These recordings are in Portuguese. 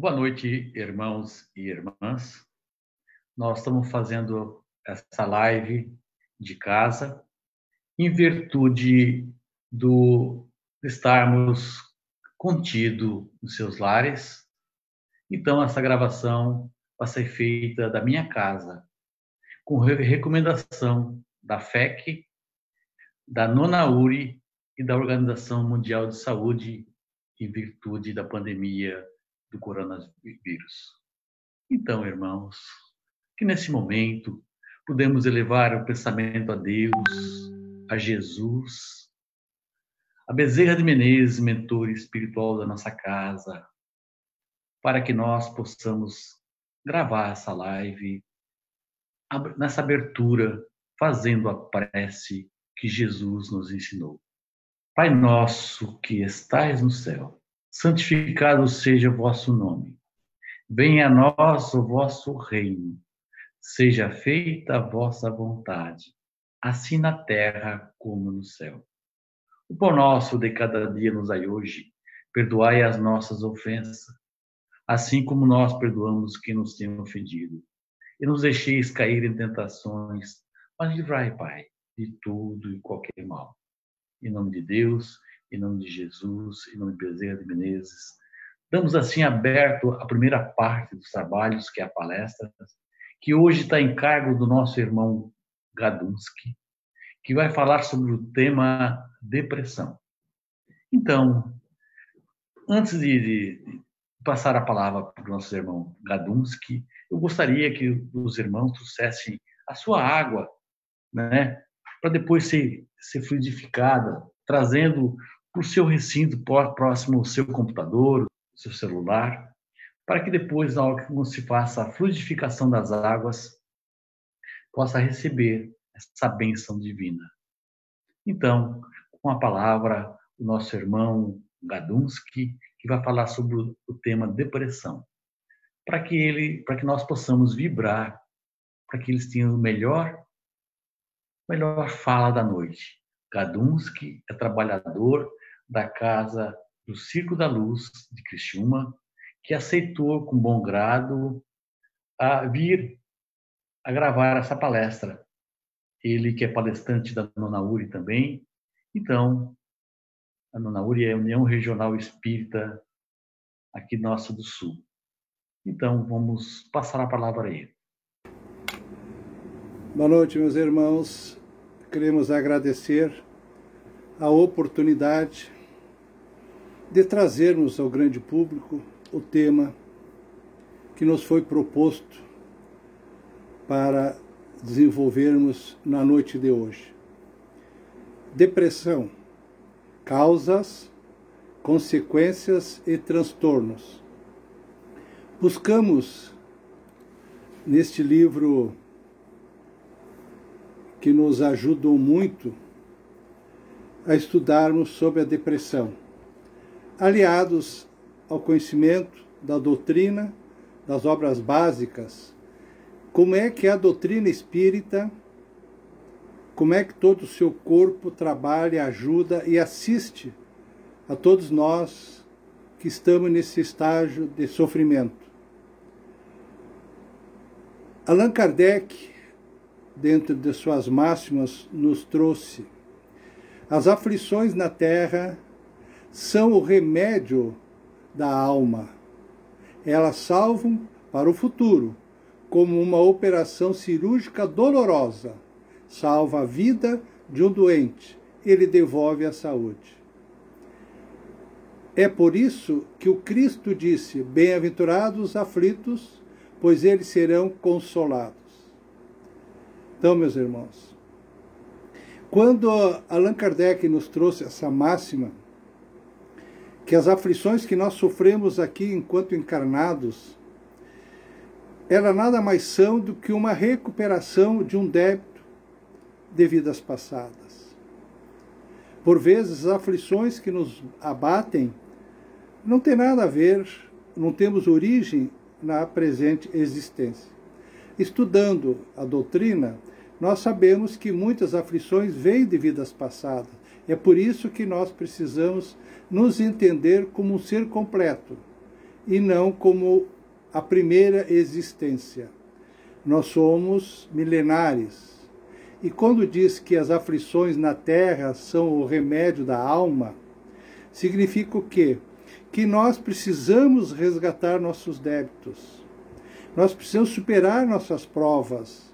Boa noite, irmãos e irmãs. Nós estamos fazendo essa live de casa em virtude do estarmos contido nos seus lares. Então, essa gravação vai ser feita da minha casa, com recomendação da FEC, da Nonauri e da Organização Mundial de Saúde em virtude da pandemia do coronavírus. Então, irmãos, que nesse momento podemos elevar o pensamento a Deus, a Jesus, a Bezerra de Menezes, mentor espiritual da nossa casa, para que nós possamos gravar essa live nessa abertura, fazendo a prece que Jesus nos ensinou. Pai nosso que estais no céu, santificado seja o vosso nome. Venha a nós o vosso reino. Seja feita a vossa vontade, assim na terra como no céu. O pão nosso de cada dia nos dai hoje. Perdoai as nossas ofensas, assim como nós perdoamos quem nos tem ofendido. E nos deixeis cair em tentações, mas livrai, Pai, de tudo e qualquer mal. Em nome de Deus, em nome de Jesus, em nome de Bezerra de Menezes. Damos assim aberto a primeira parte dos trabalhos, que é a palestra, que hoje está em cargo do nosso irmão Gadunski, que vai falar sobre o tema depressão. Então, antes de, de passar a palavra para o nosso irmão Gadunski, eu gostaria que os irmãos trouxessem a sua água, né, para depois ser, ser fluidificada, trazendo para o seu recinto próximo ao seu computador, seu celular, para que depois, na hora que se faça a fluidificação das águas, possa receber essa bênção divina. Então, com a palavra, o nosso irmão Gadunski, que vai falar sobre o tema depressão, para que ele, para que nós possamos vibrar, para que eles tenham o melhor, melhor fala da noite. Gadunski é trabalhador da casa do Circo da Luz de Criciúma, que aceitou com bom grado a vir a gravar essa palestra. Ele que é palestrante da Nona Uri também. Então, a Nona Uri é a União Regional Espírita aqui nossa do Sul. Então, vamos passar a palavra a ele. Boa noite, meus irmãos. Queremos agradecer a oportunidade de trazermos ao grande público o tema que nos foi proposto para desenvolvermos na noite de hoje. Depressão, causas, consequências e transtornos. Buscamos neste livro que nos ajudou muito a estudarmos sobre a depressão aliados ao conhecimento da doutrina, das obras básicas, como é que a doutrina espírita, como é que todo o seu corpo trabalha, ajuda e assiste a todos nós que estamos nesse estágio de sofrimento. Allan Kardec, dentro de suas máximas, nos trouxe as aflições na terra são o remédio da alma. Elas salvam para o futuro, como uma operação cirúrgica dolorosa. Salva a vida de um doente, ele devolve a saúde. É por isso que o Cristo disse: Bem-aventurados os aflitos, pois eles serão consolados. Então, meus irmãos, quando Allan Kardec nos trouxe essa máxima, que as aflições que nós sofremos aqui enquanto encarnados, ela nada mais são do que uma recuperação de um débito de vidas passadas. Por vezes, as aflições que nos abatem não tem nada a ver, não temos origem na presente existência. Estudando a doutrina, nós sabemos que muitas aflições vêm de vidas passadas. É por isso que nós precisamos nos entender como um ser completo e não como a primeira existência. Nós somos milenares. E quando diz que as aflições na terra são o remédio da alma, significa o quê? Que nós precisamos resgatar nossos débitos. Nós precisamos superar nossas provas.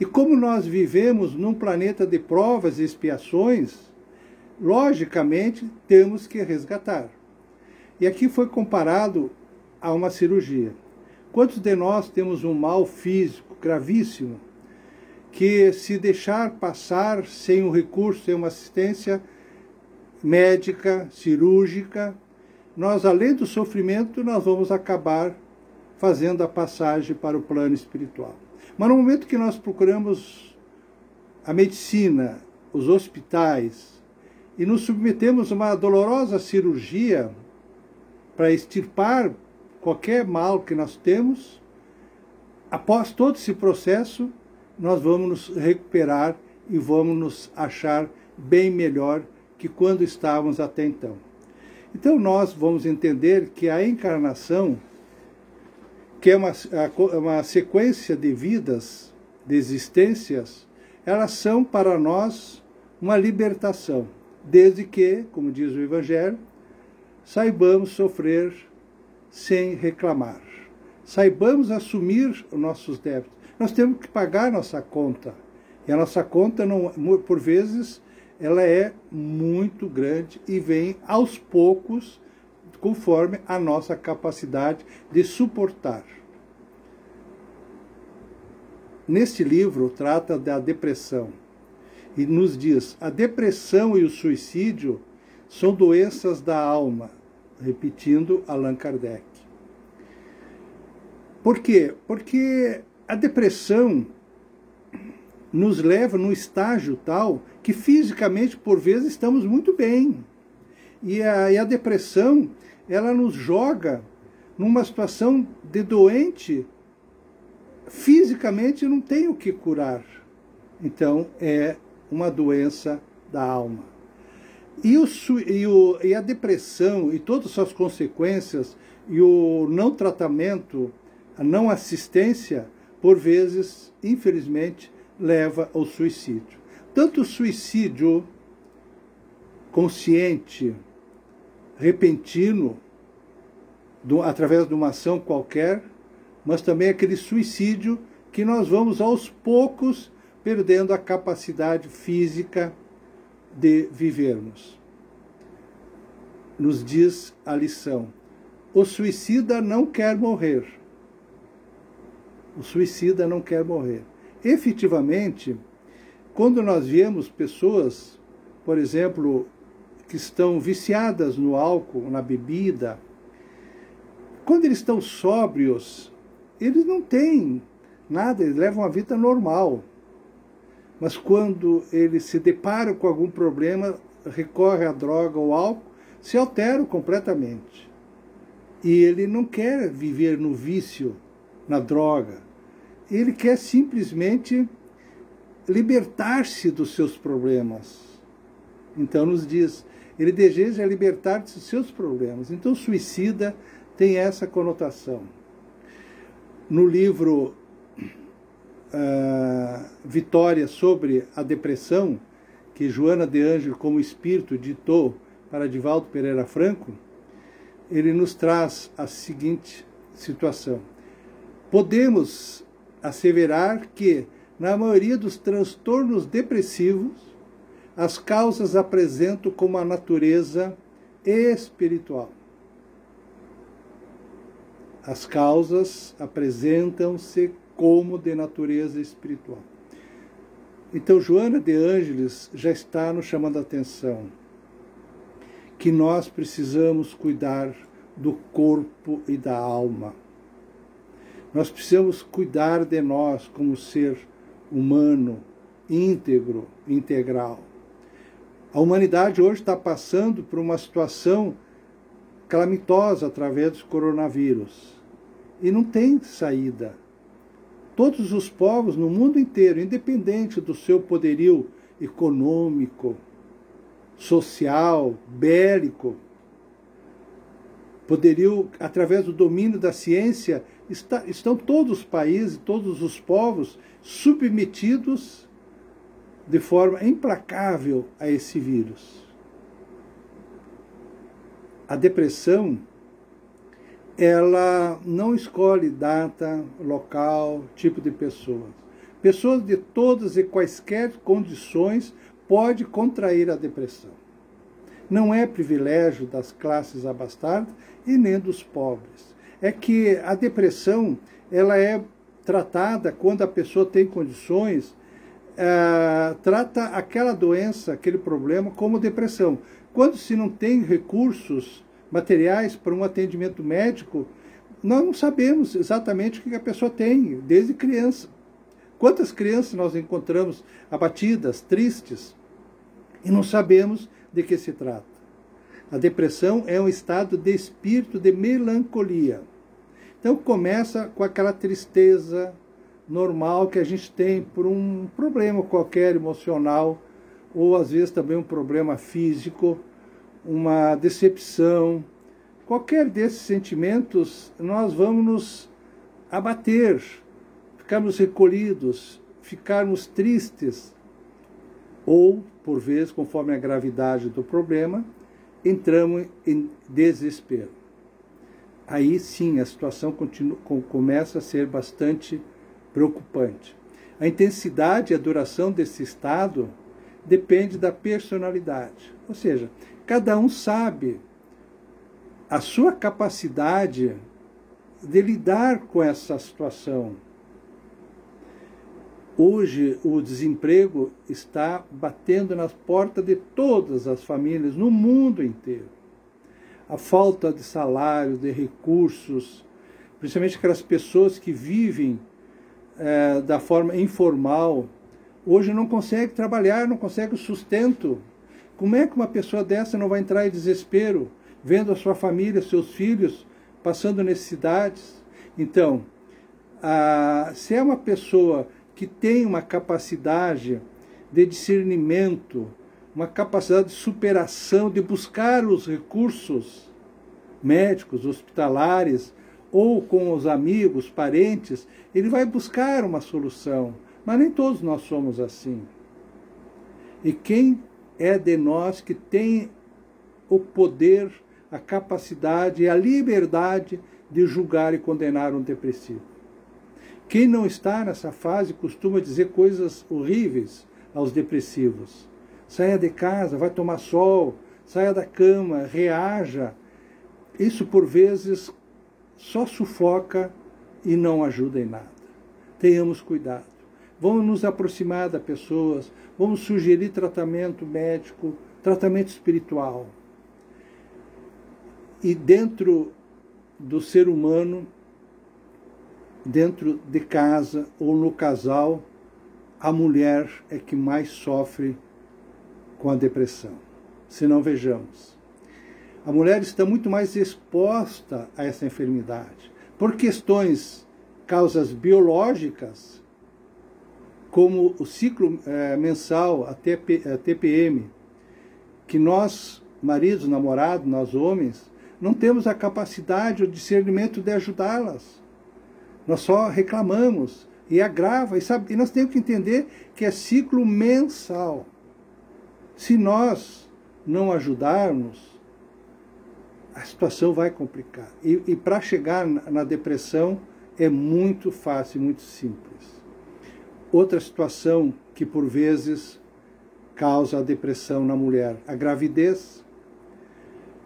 E como nós vivemos num planeta de provas e expiações, logicamente temos que resgatar. E aqui foi comparado a uma cirurgia. Quantos de nós temos um mal físico gravíssimo que, se deixar passar sem um recurso, sem uma assistência médica, cirúrgica, nós, além do sofrimento, nós vamos acabar fazendo a passagem para o plano espiritual. Mas no momento que nós procuramos a medicina, os hospitais, e nos submetemos a uma dolorosa cirurgia para extirpar qualquer mal que nós temos, após todo esse processo, nós vamos nos recuperar e vamos nos achar bem melhor que quando estávamos até então. Então nós vamos entender que a encarnação, que é uma, uma sequência de vidas, de existências, elas são para nós uma libertação, desde que, como diz o Evangelho, saibamos sofrer sem reclamar. Saibamos assumir os nossos débitos. Nós temos que pagar nossa conta. E a nossa conta, não, por vezes, ela é muito grande e vem aos poucos, conforme a nossa capacidade de suportar. Neste livro trata da depressão e nos diz: a depressão e o suicídio são doenças da alma, repetindo Allan Kardec. Por quê? Porque a depressão nos leva num estágio tal que fisicamente, por vezes, estamos muito bem. E a, e a depressão, ela nos joga numa situação de doente, fisicamente não tem o que curar. Então, é uma doença da alma. E, o, e, o, e a depressão e todas as suas consequências e o não tratamento, a não assistência, por vezes, infelizmente, leva ao suicídio. Tanto o suicídio consciente, repentino, do, através de uma ação qualquer, mas também aquele suicídio que nós vamos aos poucos perdendo a capacidade física de vivermos. Nos diz a lição: o suicida não quer morrer. O suicida não quer morrer. Efetivamente, quando nós vemos pessoas, por exemplo, que estão viciadas no álcool, na bebida, quando eles estão sóbrios, eles não têm nada, eles levam uma vida normal. Mas quando ele se depara com algum problema, recorre à droga ou álcool, se altera completamente. E ele não quer viver no vício, na droga. Ele quer simplesmente libertar-se dos seus problemas. Então nos diz, ele deseja libertar-se dos seus problemas. Então suicida tem essa conotação. No livro Vitória sobre a depressão, que Joana de Ângelo, como espírito, ditou para Divaldo Pereira Franco, ele nos traz a seguinte situação. Podemos asseverar que, na maioria dos transtornos depressivos, as causas apresentam como a natureza espiritual. As causas apresentam-se como de natureza espiritual. Então, Joana de Ângeles já está nos chamando a atenção que nós precisamos cuidar do corpo e da alma. Nós precisamos cuidar de nós como ser humano, íntegro, integral. A humanidade hoje está passando por uma situação calamitosa através do coronavírus e não tem saída todos os povos no mundo inteiro, independente do seu poderio econômico, social, bélico, poderiam, através do domínio da ciência, está, estão todos os países, todos os povos submetidos de forma implacável a esse vírus. A depressão, ela não escolhe data, local, tipo de pessoas. Pessoas de todas e quaisquer condições pode contrair a depressão. Não é privilégio das classes abastadas e nem dos pobres. É que a depressão ela é tratada quando a pessoa tem condições, é, trata aquela doença, aquele problema como depressão. Quando se não tem recursos materiais para um atendimento médico, nós não sabemos exatamente o que a pessoa tem, desde criança. Quantas crianças nós encontramos abatidas, tristes, e não sabemos de que se trata. A depressão é um estado de espírito de melancolia. Então começa com aquela tristeza normal que a gente tem por um problema qualquer emocional, ou às vezes também um problema físico, uma decepção. Qualquer desses sentimentos, nós vamos nos abater, ficarmos recolhidos, ficarmos tristes, ou, por vezes, conforme a gravidade do problema, entramos em desespero. Aí sim a situação continua, começa a ser bastante preocupante. A intensidade e a duração desse estado depende da personalidade. Ou seja, cada um sabe a sua capacidade de lidar com essa situação Hoje o desemprego está batendo nas portas de todas as famílias no mundo inteiro. A falta de salário, de recursos, principalmente aquelas pessoas que vivem é, da forma informal, hoje não consegue trabalhar, não consegue o sustento. Como é que uma pessoa dessa não vai entrar em desespero, vendo a sua família, seus filhos passando necessidades? Então, a, se é uma pessoa que tem uma capacidade de discernimento, uma capacidade de superação, de buscar os recursos médicos, hospitalares, ou com os amigos, parentes, ele vai buscar uma solução. Mas nem todos nós somos assim. E quem é de nós que tem o poder, a capacidade e a liberdade de julgar e condenar um depressivo? Quem não está nessa fase costuma dizer coisas horríveis aos depressivos. Saia de casa, vai tomar sol, saia da cama, reaja. Isso, por vezes, só sufoca e não ajuda em nada. Tenhamos cuidado. Vamos nos aproximar das pessoas, vamos sugerir tratamento médico, tratamento espiritual. E dentro do ser humano dentro de casa ou no casal, a mulher é que mais sofre com a depressão. Se não vejamos. A mulher está muito mais exposta a essa enfermidade por questões, causas biológicas, como o ciclo é, mensal, a, TP, a TPM, que nós, maridos, namorados, nós homens, não temos a capacidade, o discernimento de ajudá-las. Nós só reclamamos e agrava. E, sabe, e nós temos que entender que é ciclo mensal. Se nós não ajudarmos, a situação vai complicar. E, e para chegar na, na depressão é muito fácil, muito simples. Outra situação que por vezes causa a depressão na mulher, a gravidez.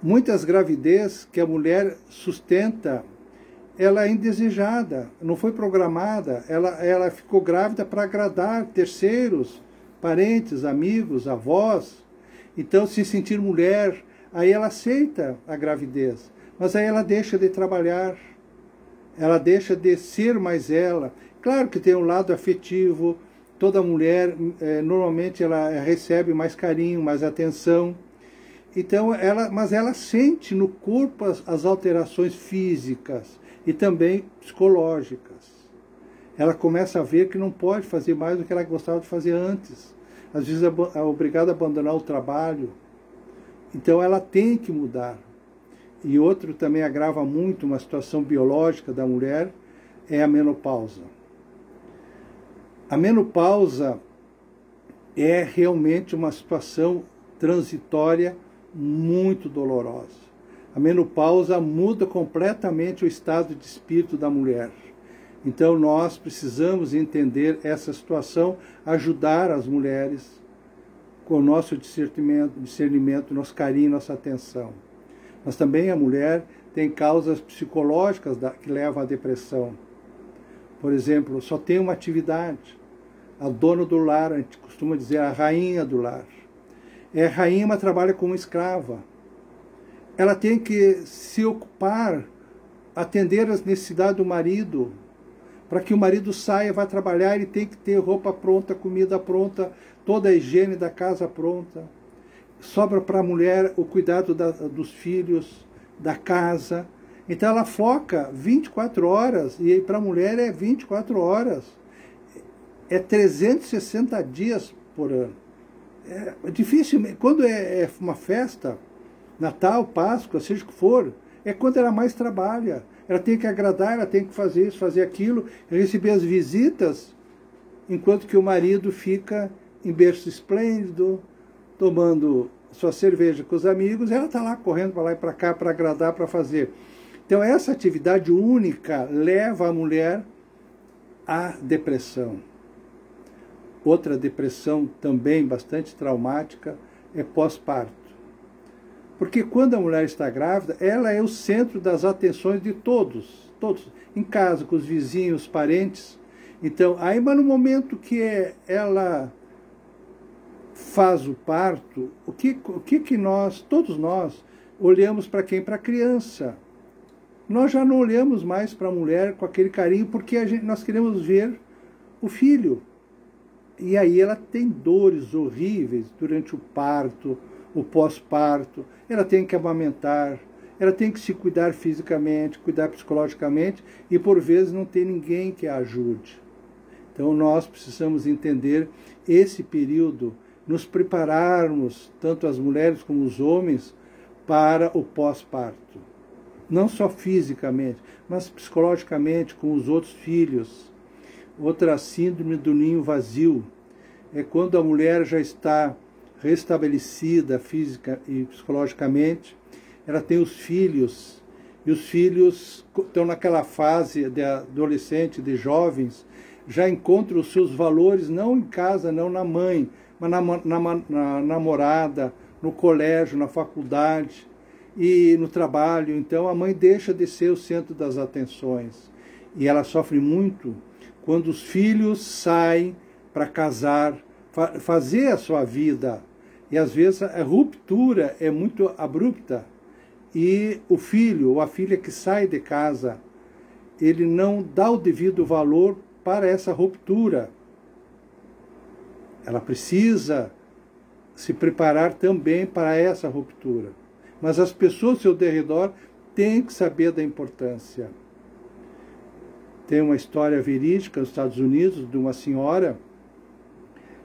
Muitas gravidez que a mulher sustenta ela é indesejada, não foi programada, ela, ela ficou grávida para agradar terceiros, parentes, amigos, avós. Então, se sentir mulher, aí ela aceita a gravidez, mas aí ela deixa de trabalhar, ela deixa de ser mais ela. Claro que tem um lado afetivo, toda mulher é, normalmente ela recebe mais carinho, mais atenção. Então, ela, mas ela sente no corpo as, as alterações físicas e também psicológicas. Ela começa a ver que não pode fazer mais do que ela gostava de fazer antes. Às vezes é obrigada a abandonar o trabalho. Então ela tem que mudar. e outro também agrava muito uma situação biológica da mulher, é a menopausa. A menopausa é realmente uma situação transitória muito dolorosa. A menopausa muda completamente o estado de espírito da mulher. Então nós precisamos entender essa situação, ajudar as mulheres com o nosso discernimento, discernimento nosso carinho, nossa atenção. Mas também a mulher tem causas psicológicas que levam à depressão. Por exemplo, só tem uma atividade. A dona do lar, a gente costuma dizer a rainha do lar. É rainha, mas trabalha como escrava. Ela tem que se ocupar, atender às necessidades do marido. Para que o marido saia, vá trabalhar, ele tem que ter roupa pronta, comida pronta, toda a higiene da casa pronta sobra para a mulher o cuidado da, dos filhos, da casa. Então ela foca 24 horas, e para a mulher é 24 horas. É 360 dias por ano. É difícil, quando é, é uma festa, Natal, Páscoa, seja o que for, é quando ela mais trabalha. Ela tem que agradar, ela tem que fazer isso, fazer aquilo, receber as visitas, enquanto que o marido fica em berço esplêndido, tomando sua cerveja com os amigos, ela está lá correndo para lá e para cá para agradar, para fazer. Então, essa atividade única leva a mulher à depressão. Outra depressão também bastante traumática é pós-parto. Porque quando a mulher está grávida, ela é o centro das atenções de todos, todos, em casa, com os vizinhos, parentes. Então, aí, mas no momento que ela faz o parto, o que, o que, que nós, todos nós, olhamos para quem? Para a criança. Nós já não olhamos mais para a mulher com aquele carinho porque gente, nós queremos ver o filho. E aí ela tem dores horríveis durante o parto, o pós-parto. Ela tem que amamentar, ela tem que se cuidar fisicamente, cuidar psicologicamente e por vezes não tem ninguém que a ajude. Então nós precisamos entender esse período nos prepararmos, tanto as mulheres como os homens, para o pós-parto. Não só fisicamente, mas psicologicamente, com os outros filhos. Outra síndrome do ninho vazio é quando a mulher já está restabelecida física e psicologicamente, ela tem os filhos, e os filhos estão naquela fase de adolescente, de jovens, já encontram os seus valores não em casa, não na mãe, mas na, na, na namorada, no colégio, na faculdade e no trabalho. Então a mãe deixa de ser o centro das atenções. E ela sofre muito quando os filhos saem para casar, fa fazer a sua vida. E às vezes a ruptura é muito abrupta. E o filho ou a filha que sai de casa, ele não dá o devido valor para essa ruptura. Ela precisa se preparar também para essa ruptura. Mas as pessoas ao seu derredor têm que saber da importância. Tem uma história verídica nos Estados Unidos de uma senhora,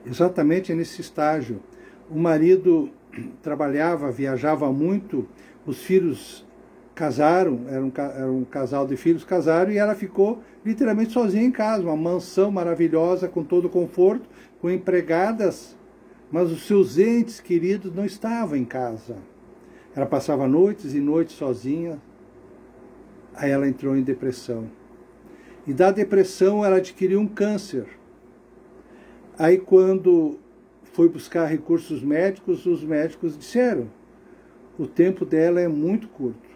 exatamente nesse estágio. O marido trabalhava, viajava muito, os filhos casaram, era um, era um casal de filhos, casaram e ela ficou literalmente sozinha em casa, uma mansão maravilhosa com todo conforto, com empregadas, mas os seus entes queridos não estavam em casa. Ela passava noites e noites sozinha. Aí ela entrou em depressão. E da depressão ela adquiriu um câncer. Aí quando foi buscar recursos médicos, os médicos disseram: o tempo dela é muito curto.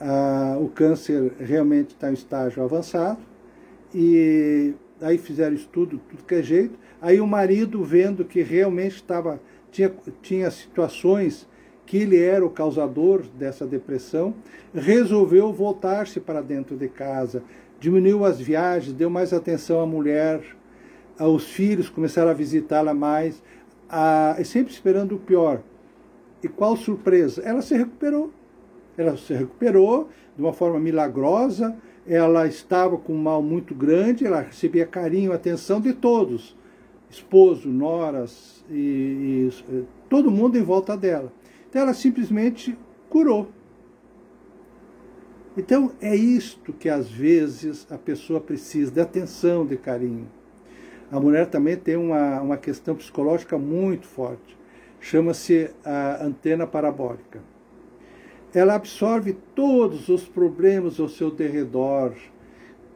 Ah, o câncer realmente está em estágio avançado e aí fizeram estudo, tudo que é jeito. Aí o marido, vendo que realmente estava, tinha, tinha situações que ele era o causador dessa depressão, resolveu voltar-se para dentro de casa, diminuiu as viagens, deu mais atenção à mulher, aos filhos, começaram a visitá-la mais, a, sempre esperando o pior. E qual surpresa? Ela se recuperou. Ela se recuperou de uma forma milagrosa, ela estava com um mal muito grande, ela recebia carinho, atenção de todos, esposo, noras e, e todo mundo em volta dela. Então ela simplesmente curou. Então é isto que às vezes a pessoa precisa, de atenção, de carinho. A mulher também tem uma, uma questão psicológica muito forte. Chama-se a antena parabólica. Ela absorve todos os problemas ao seu derredor,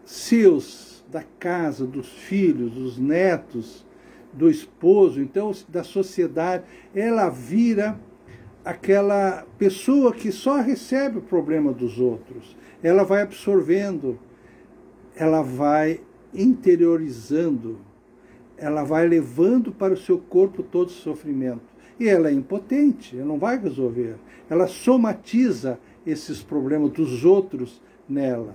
seus, da casa, dos filhos, dos netos, do esposo, então da sociedade. Ela vira aquela pessoa que só recebe o problema dos outros. Ela vai absorvendo, ela vai interiorizando, ela vai levando para o seu corpo todo o sofrimento. E ela é impotente, ela não vai resolver. Ela somatiza esses problemas dos outros nela.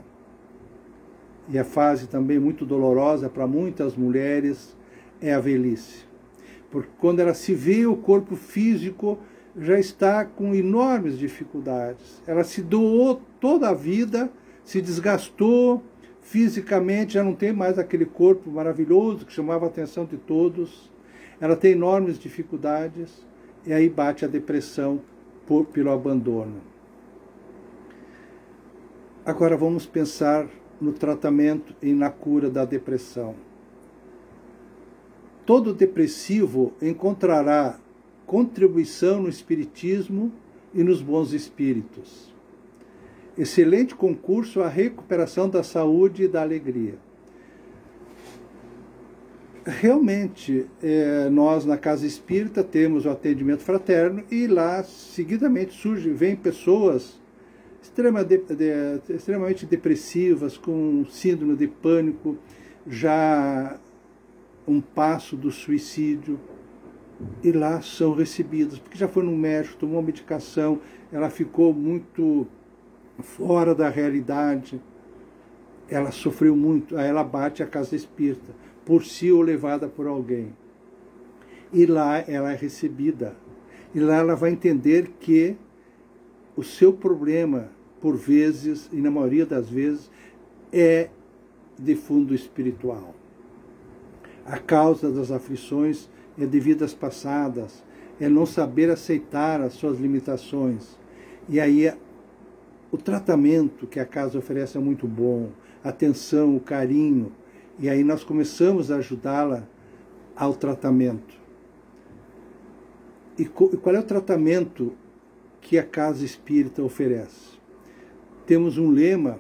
E a fase também muito dolorosa para muitas mulheres é a velhice. Porque quando ela se vê o corpo físico já está com enormes dificuldades. Ela se doou toda a vida, se desgastou fisicamente, já não tem mais aquele corpo maravilhoso que chamava a atenção de todos. Ela tem enormes dificuldades e aí bate a depressão por, pelo abandono. Agora vamos pensar no tratamento e na cura da depressão. Todo depressivo encontrará contribuição no Espiritismo e nos bons espíritos. Excelente concurso à recuperação da saúde e da alegria. Realmente, é, nós na Casa Espírita temos o atendimento fraterno e lá seguidamente surge, vem pessoas extrema de, de, extremamente depressivas, com síndrome de pânico, já um passo do suicídio e lá são recebidas, porque já foi no médico, tomou medicação, ela ficou muito fora da realidade, ela sofreu muito, aí ela bate a casa espírita, por si ou levada por alguém. E lá ela é recebida. E lá ela vai entender que o seu problema, por vezes, e na maioria das vezes, é de fundo espiritual. A causa das aflições é de vidas passadas, é não saber aceitar as suas limitações. E aí o tratamento que a casa oferece é muito bom, a atenção, o carinho, e aí nós começamos a ajudá-la ao tratamento. E qual é o tratamento que a casa espírita oferece? Temos um lema: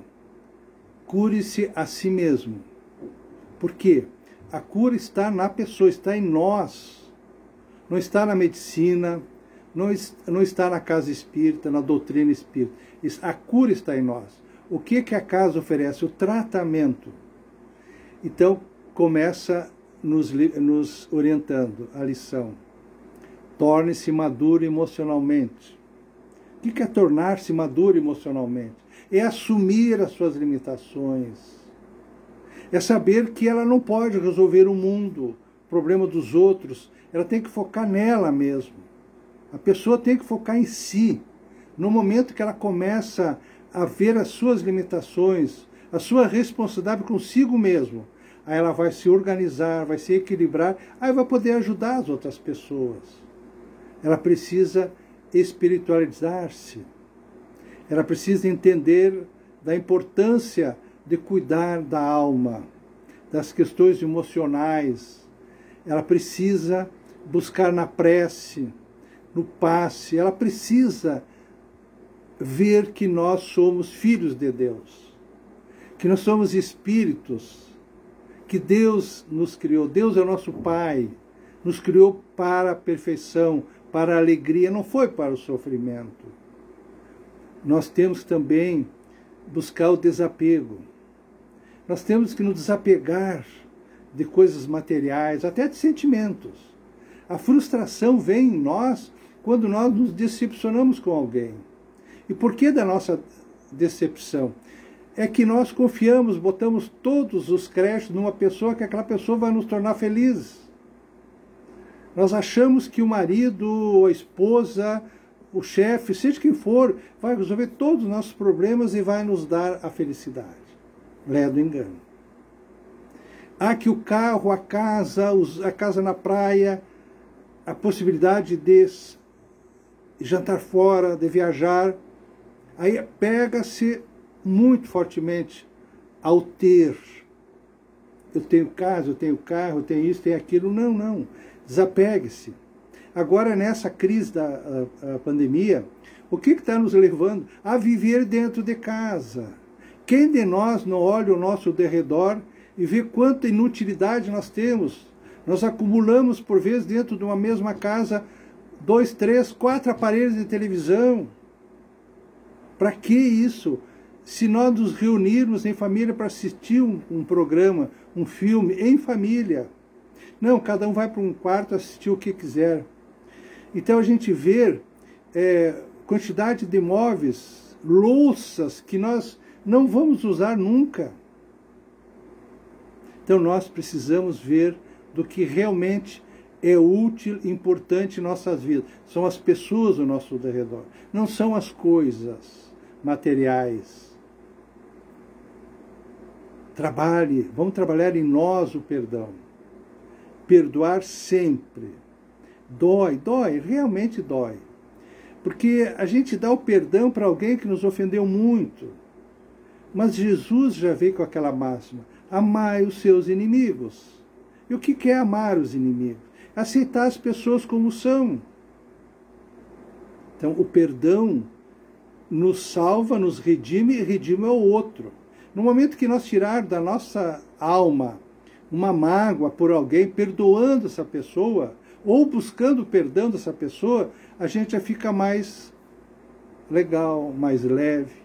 cure-se a si mesmo. Por quê? A cura está na pessoa, está em nós. Não está na medicina, não, não está na casa espírita, na doutrina espírita. A cura está em nós. O que, que a casa oferece? O tratamento. Então, começa nos, nos orientando a lição. Torne-se maduro emocionalmente. O que é tornar-se maduro emocionalmente? É assumir as suas limitações é saber que ela não pode resolver o mundo, o problema dos outros, ela tem que focar nela mesmo. A pessoa tem que focar em si. No momento que ela começa a ver as suas limitações, a sua responsabilidade consigo mesmo, aí ela vai se organizar, vai se equilibrar, aí vai poder ajudar as outras pessoas. Ela precisa espiritualizar-se. Ela precisa entender da importância de cuidar da alma, das questões emocionais. Ela precisa buscar na prece, no passe, ela precisa ver que nós somos filhos de Deus, que nós somos espíritos, que Deus nos criou, Deus é nosso Pai, nos criou para a perfeição, para a alegria, não foi para o sofrimento. Nós temos também buscar o desapego nós temos que nos desapegar de coisas materiais, até de sentimentos. A frustração vem em nós quando nós nos decepcionamos com alguém. E por que da nossa decepção? É que nós confiamos, botamos todos os créditos numa pessoa que aquela pessoa vai nos tornar felizes. Nós achamos que o marido, a esposa, o chefe, seja quem for, vai resolver todos os nossos problemas e vai nos dar a felicidade lé do engano. Há que o carro, a casa, a casa na praia, a possibilidade de jantar fora, de viajar, aí pega-se muito fortemente ao ter. Eu tenho casa, eu tenho carro, eu tenho isso, tenho aquilo. Não, não. Desapegue-se. Agora, nessa crise da a, a pandemia, o que está nos levando a viver dentro de casa? Quem de nós não olha o nosso derredor e vê quanta inutilidade nós temos? Nós acumulamos, por vezes, dentro de uma mesma casa, dois, três, quatro aparelhos de televisão. Para que isso? Se nós nos reunirmos em família para assistir um, um, programa, um filme, em família. Não, cada um vai para um quarto assistir o que quiser. Então a gente vê é, quantidade de móveis, louças que nós não vamos usar nunca. Então nós precisamos ver do que realmente é útil, importante em nossas vidas. São as pessoas ao nosso redor, não são as coisas materiais. Trabalhe, vamos trabalhar em nós o perdão. Perdoar sempre. Dói, dói, realmente dói. Porque a gente dá o perdão para alguém que nos ofendeu muito. Mas Jesus já veio com aquela máxima: amai os seus inimigos. E o que é amar os inimigos? Aceitar as pessoas como são. Então, o perdão nos salva, nos redime e redime ao outro. No momento que nós tirar da nossa alma uma mágoa por alguém, perdoando essa pessoa, ou buscando perdão dessa pessoa, a gente já fica mais legal, mais leve.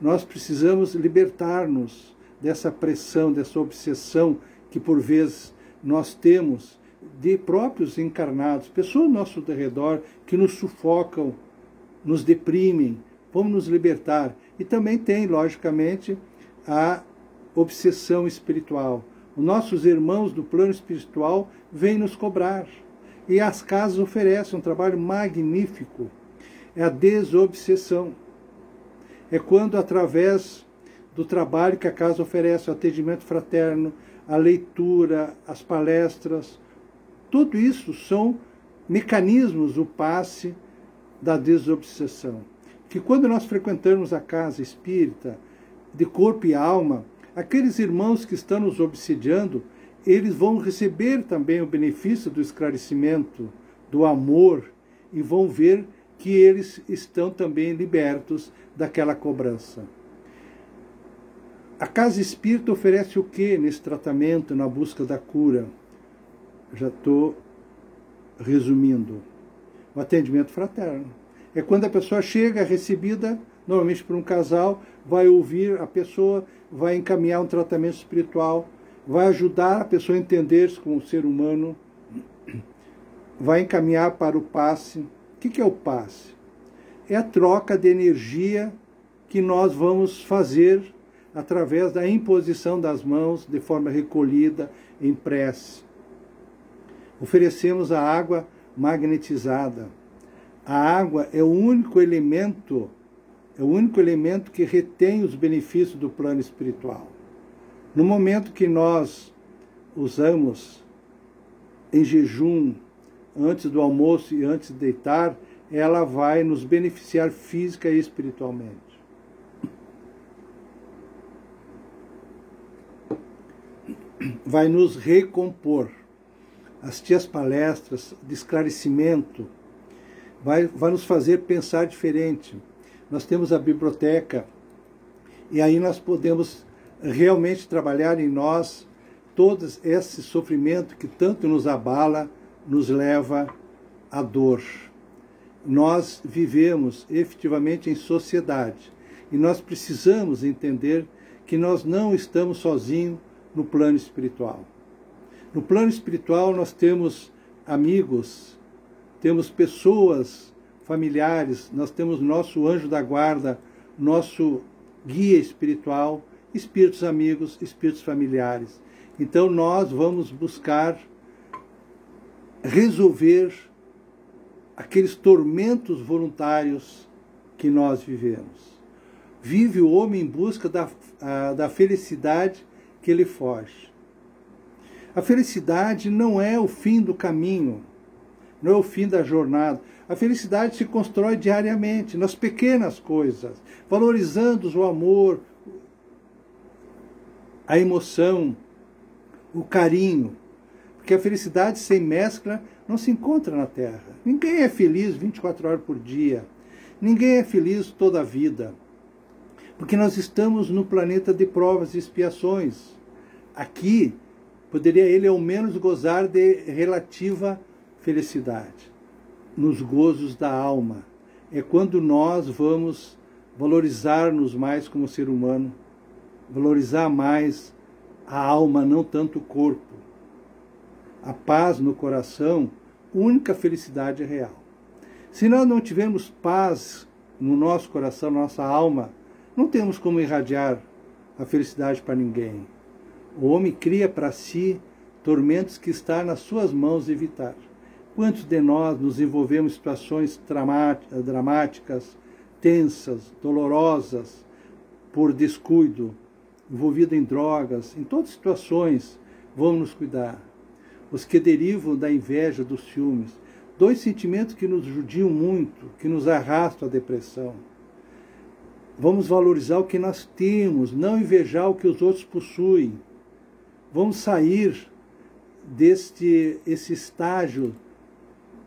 Nós precisamos libertar-nos dessa pressão, dessa obsessão que por vezes nós temos de próprios encarnados, pessoas ao nosso redor que nos sufocam, nos deprimem. Vamos nos libertar. E também tem, logicamente, a obsessão espiritual. Os nossos irmãos do plano espiritual vêm nos cobrar. E as casas oferecem um trabalho magnífico. É a desobsessão. É quando, através do trabalho que a casa oferece, o atendimento fraterno, a leitura, as palestras, tudo isso são mecanismos do passe da desobsessão. Que quando nós frequentamos a casa espírita, de corpo e alma, aqueles irmãos que estão nos obsidiando, eles vão receber também o benefício do esclarecimento, do amor, e vão ver que eles estão também libertos daquela cobrança. A casa espírita oferece o que nesse tratamento, na busca da cura? Já estou resumindo. O atendimento fraterno. É quando a pessoa chega recebida, normalmente por um casal, vai ouvir a pessoa, vai encaminhar um tratamento espiritual, vai ajudar a pessoa a entender-se como ser humano, vai encaminhar para o passe. O que é o passe? É a troca de energia que nós vamos fazer através da imposição das mãos de forma recolhida em prece. Oferecemos a água magnetizada. A água é o único elemento, é o único elemento que retém os benefícios do plano espiritual. No momento que nós usamos em jejum, antes do almoço e antes de deitar, ela vai nos beneficiar física e espiritualmente. vai nos recompor. Assistir as palestras de esclarecimento vai, vai nos fazer pensar diferente. Nós temos a biblioteca e aí nós podemos realmente trabalhar em nós todo esse sofrimento que tanto nos abala, nos leva à dor. Nós vivemos efetivamente em sociedade e nós precisamos entender que nós não estamos sozinhos no plano espiritual. No plano espiritual, nós temos amigos, temos pessoas familiares, nós temos nosso anjo da guarda, nosso guia espiritual, espíritos amigos, espíritos familiares. Então, nós vamos buscar resolver aqueles tormentos voluntários que nós vivemos. Vive o homem em busca da, a, da felicidade que ele foge. A felicidade não é o fim do caminho. não é o fim da jornada. A felicidade se constrói diariamente, nas pequenas coisas, valorizando o amor, a emoção, o carinho. Porque a felicidade sem mescla não se encontra na Terra. Ninguém é feliz 24 horas por dia. Ninguém é feliz toda a vida. Porque nós estamos no planeta de provas e expiações. Aqui, poderia ele ao menos gozar de relativa felicidade. Nos gozos da alma. É quando nós vamos valorizar-nos mais como ser humano, valorizar mais a alma, não tanto o corpo. A paz no coração, única felicidade real. Se nós não tivermos paz no nosso coração, na nossa alma, não temos como irradiar a felicidade para ninguém. O homem cria para si tormentos que está nas suas mãos evitar. Quantos de nós nos envolvemos em situações dramáticas, tensas, dolorosas, por descuido, envolvido em drogas, em todas as situações, vamos nos cuidar. Os que derivam da inveja, dos ciúmes, dois sentimentos que nos judiam muito, que nos arrastam à depressão. Vamos valorizar o que nós temos, não invejar o que os outros possuem. Vamos sair deste esse estágio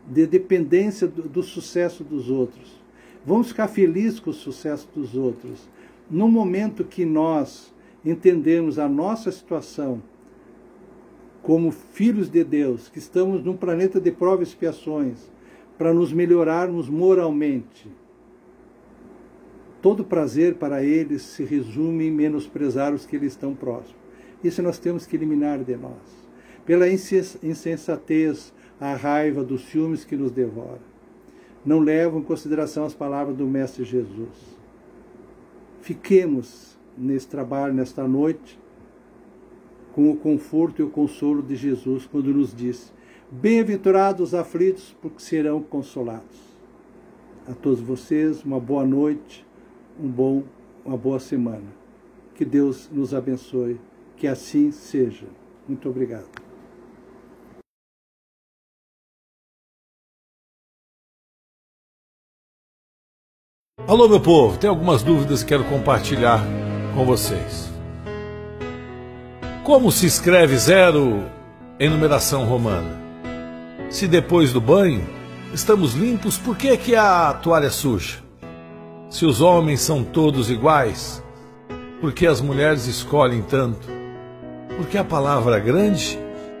de dependência do, do sucesso dos outros. Vamos ficar felizes com o sucesso dos outros. No momento que nós entendemos a nossa situação como filhos de Deus, que estamos num planeta de provas e expiações, para nos melhorarmos moralmente. Todo prazer para eles se resume em menosprezar os que eles estão próximos. Isso nós temos que eliminar de nós. Pela insensatez, a raiva dos ciúmes que nos devora. Não levam em consideração as palavras do Mestre Jesus. Fiquemos nesse trabalho, nesta noite, com o conforto e o consolo de Jesus, quando nos diz: Bem-aventurados os aflitos, porque serão consolados. A todos vocês, uma boa noite, um bom, uma boa semana. Que Deus nos abençoe, que assim seja. Muito obrigado. Alô, meu povo, tem algumas dúvidas que quero compartilhar com vocês. Como se escreve zero em numeração romana? Se depois do banho estamos limpos, por que, que a toalha é suja? Se os homens são todos iguais, por que as mulheres escolhem tanto? Porque a palavra grande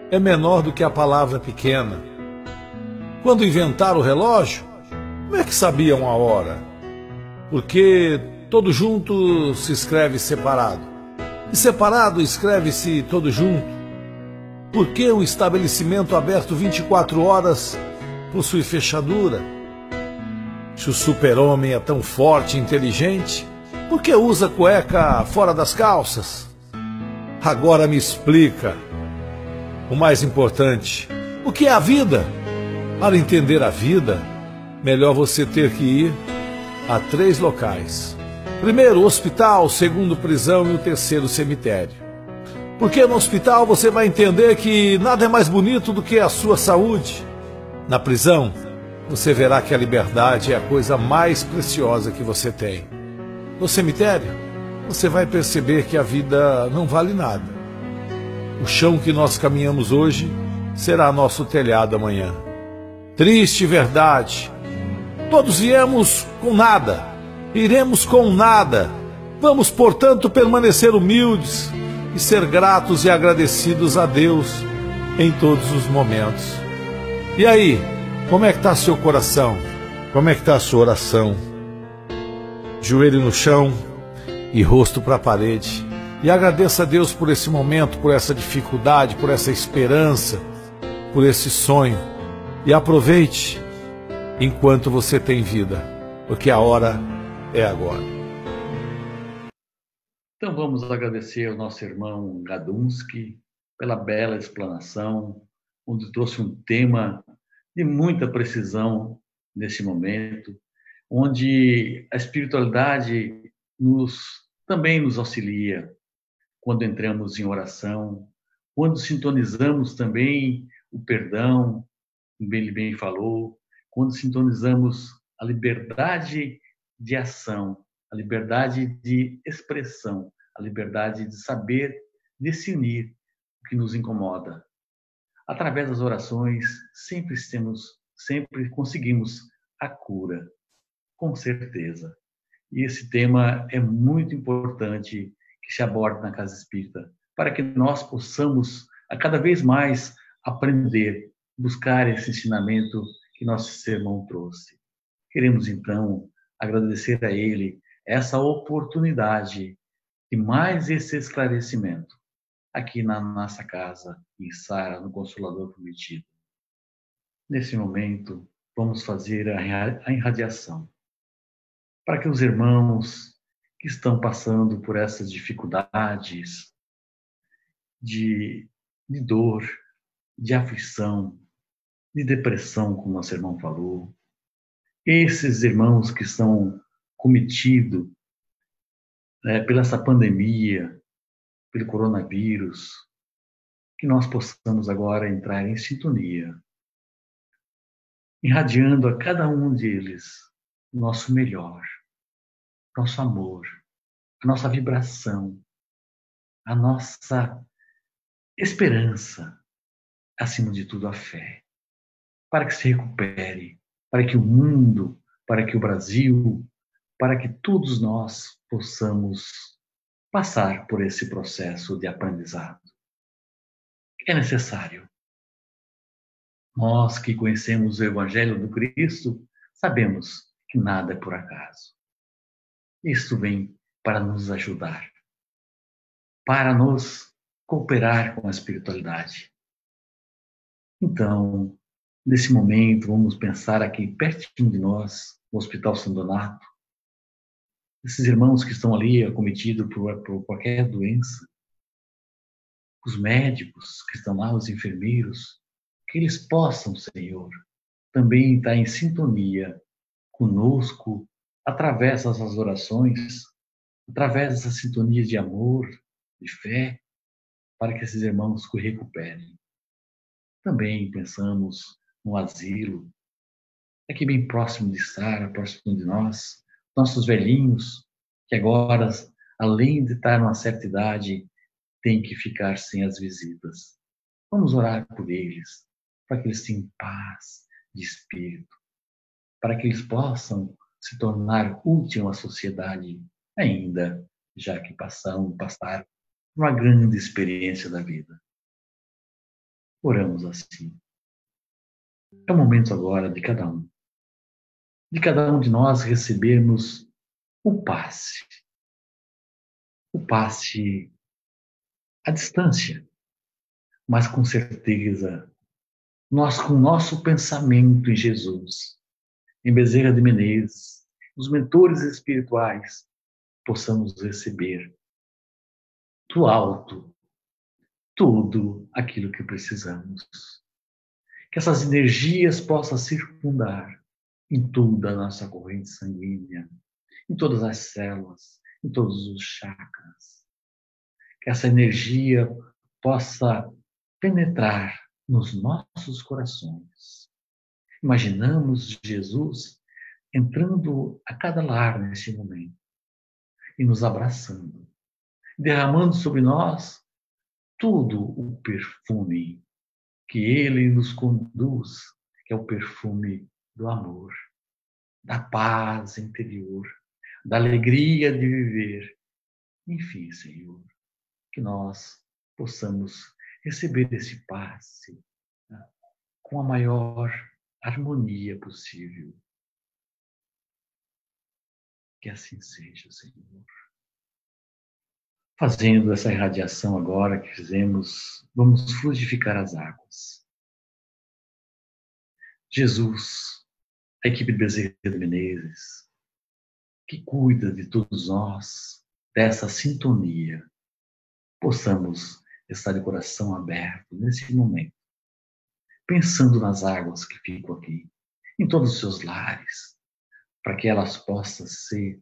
é menor do que a palavra pequena. Quando inventaram o relógio, como é que sabiam a hora? Porque todo junto se escreve separado. E separado escreve-se todo junto. Por que o estabelecimento aberto 24 horas possui fechadura? Se o super-homem é tão forte e inteligente, por que usa cueca fora das calças? Agora me explica. O mais importante, o que é a vida? Para entender a vida, melhor você ter que ir a três locais Primeiro, hospital, segundo, prisão e o terceiro, cemitério. Porque no hospital você vai entender que nada é mais bonito do que a sua saúde. Na prisão, você verá que a liberdade é a coisa mais preciosa que você tem. No cemitério, você vai perceber que a vida não vale nada. O chão que nós caminhamos hoje será nosso telhado amanhã. Triste verdade. Todos viemos com nada iremos com nada. Vamos, portanto, permanecer humildes e ser gratos e agradecidos a Deus em todos os momentos. E aí, como é que está seu coração? Como é que está a sua oração? Joelho no chão e rosto para a parede. E agradeça a Deus por esse momento, por essa dificuldade, por essa esperança, por esse sonho. E aproveite enquanto você tem vida, porque a hora é agora. Então vamos agradecer ao nosso irmão Gadunski pela bela explanação, onde trouxe um tema de muita precisão nesse momento, onde a espiritualidade nos também nos auxilia quando entramos em oração, quando sintonizamos também o perdão como ele bem falou, quando sintonizamos a liberdade de ação, a liberdade de expressão, a liberdade de saber discernir o que nos incomoda. Através das orações, sempre temos, sempre conseguimos a cura, com certeza. E esse tema é muito importante que se aborde na Casa Espírita, para que nós possamos a cada vez mais aprender, buscar esse ensinamento que nosso sermão trouxe. Queremos então agradecer a ele essa oportunidade e mais esse esclarecimento aqui na nossa casa, em Sara, no Consolador Prometido. Nesse momento, vamos fazer a irradiação para que os irmãos que estão passando por essas dificuldades de, de dor, de aflição, de depressão, como nosso irmão falou, esses irmãos que estão cometidos né, pela essa pandemia, pelo coronavírus, que nós possamos agora entrar em sintonia, irradiando a cada um deles nosso melhor, nosso amor, a nossa vibração, a nossa esperança, acima de tudo a fé, para que se recupere, para que o mundo, para que o Brasil, para que todos nós possamos passar por esse processo de aprendizado. É necessário. Nós que conhecemos o Evangelho do Cristo, sabemos que nada é por acaso. Isto vem para nos ajudar, para nos cooperar com a espiritualidade. Então, nesse momento, vamos pensar aqui pertinho de nós, o Hospital São Donato, esses irmãos que estão ali acometidos por, por qualquer doença, os médicos que estão lá, os enfermeiros, que eles possam, Senhor, também estar em sintonia conosco através dessas orações, através dessa sintonia de amor, de fé, para que esses irmãos se recuperem. Também pensamos no asilo, aqui bem próximo de estar, próximo de nós, nossos velhinhos, que agora, além de estar numa certa idade, têm que ficar sem as visitas. Vamos orar por eles, para que eles tenham paz de espírito, para que eles possam se tornar útil à sociedade, ainda já que passam, passaram uma grande experiência da vida. Oramos assim. É o momento agora de cada um. De cada um de nós recebermos o passe. O passe à distância, mas com certeza, nós com nosso pensamento em Jesus, em Bezerra de Menezes, os mentores espirituais, possamos receber do alto tudo aquilo que precisamos. Que essas energias possam circundar em toda a nossa corrente sanguínea, em todas as células, em todos os chakras. Que essa energia possa penetrar nos nossos corações Imaginamos Jesus entrando a cada lar neste momento e nos abraçando, derramando sobre nós todo o perfume que ele nos conduz, que é o perfume do amor, da paz interior, da alegria de viver. Enfim, Senhor, que nós possamos receber esse passe né, com a maior harmonia possível. Que assim seja, Senhor. Fazendo essa irradiação agora que fizemos, vamos fluidificar as águas. Jesus, a equipe de Bezerra de Menezes, que cuida de todos nós, dessa sintonia, possamos estar de coração aberto nesse momento pensando nas águas que ficam aqui, em todos os seus lares, para que elas possam ser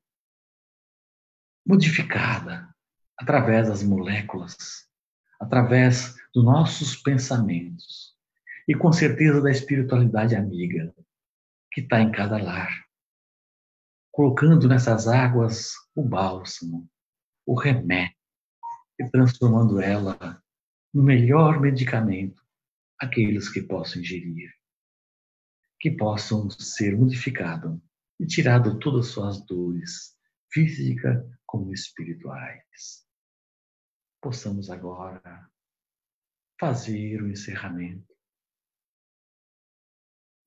modificadas através das moléculas, através dos nossos pensamentos. e com certeza da espiritualidade amiga que está em cada lar, colocando nessas águas o bálsamo, o remédio e transformando ela no melhor medicamento aqueles que possam ingerir, que possam ser modificados e tirado todas as suas dores, física como espirituais. Possamos agora fazer o encerramento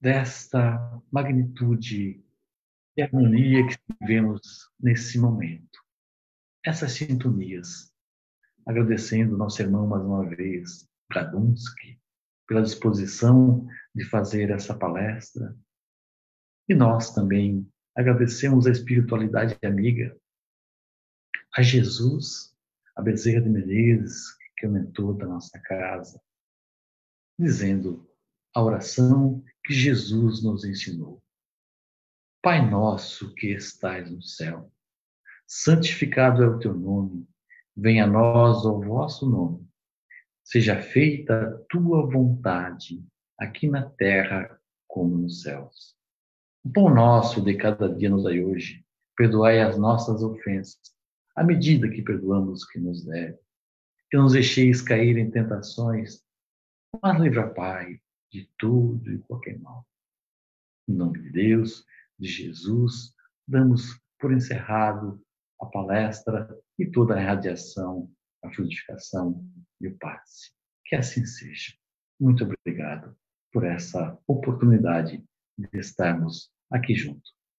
desta magnitude e harmonia que vivemos nesse momento. Essas sintonias. Agradecendo nosso irmão mais uma vez, Radunsky, pela disposição de fazer essa palestra. E nós também agradecemos a espiritualidade amiga, a Jesus, a Bezerra de Menezes, que é o mentor da nossa casa, dizendo a oração que Jesus nos ensinou. Pai nosso que estais no céu, santificado é o teu nome, venha a nós o vosso nome. Seja feita a tua vontade, aqui na terra como nos céus. O pão nosso de cada dia nos dai hoje, perdoai as nossas ofensas, à medida que perdoamos que nos deve. Que nos deixeis cair em tentações, mas livra, Pai, de tudo e qualquer mal. Em nome de Deus, de Jesus, damos por encerrado a palestra e toda a radiação, a frutificação e o passe. Que assim seja. Muito obrigado por essa oportunidade de estarmos aqui juntos.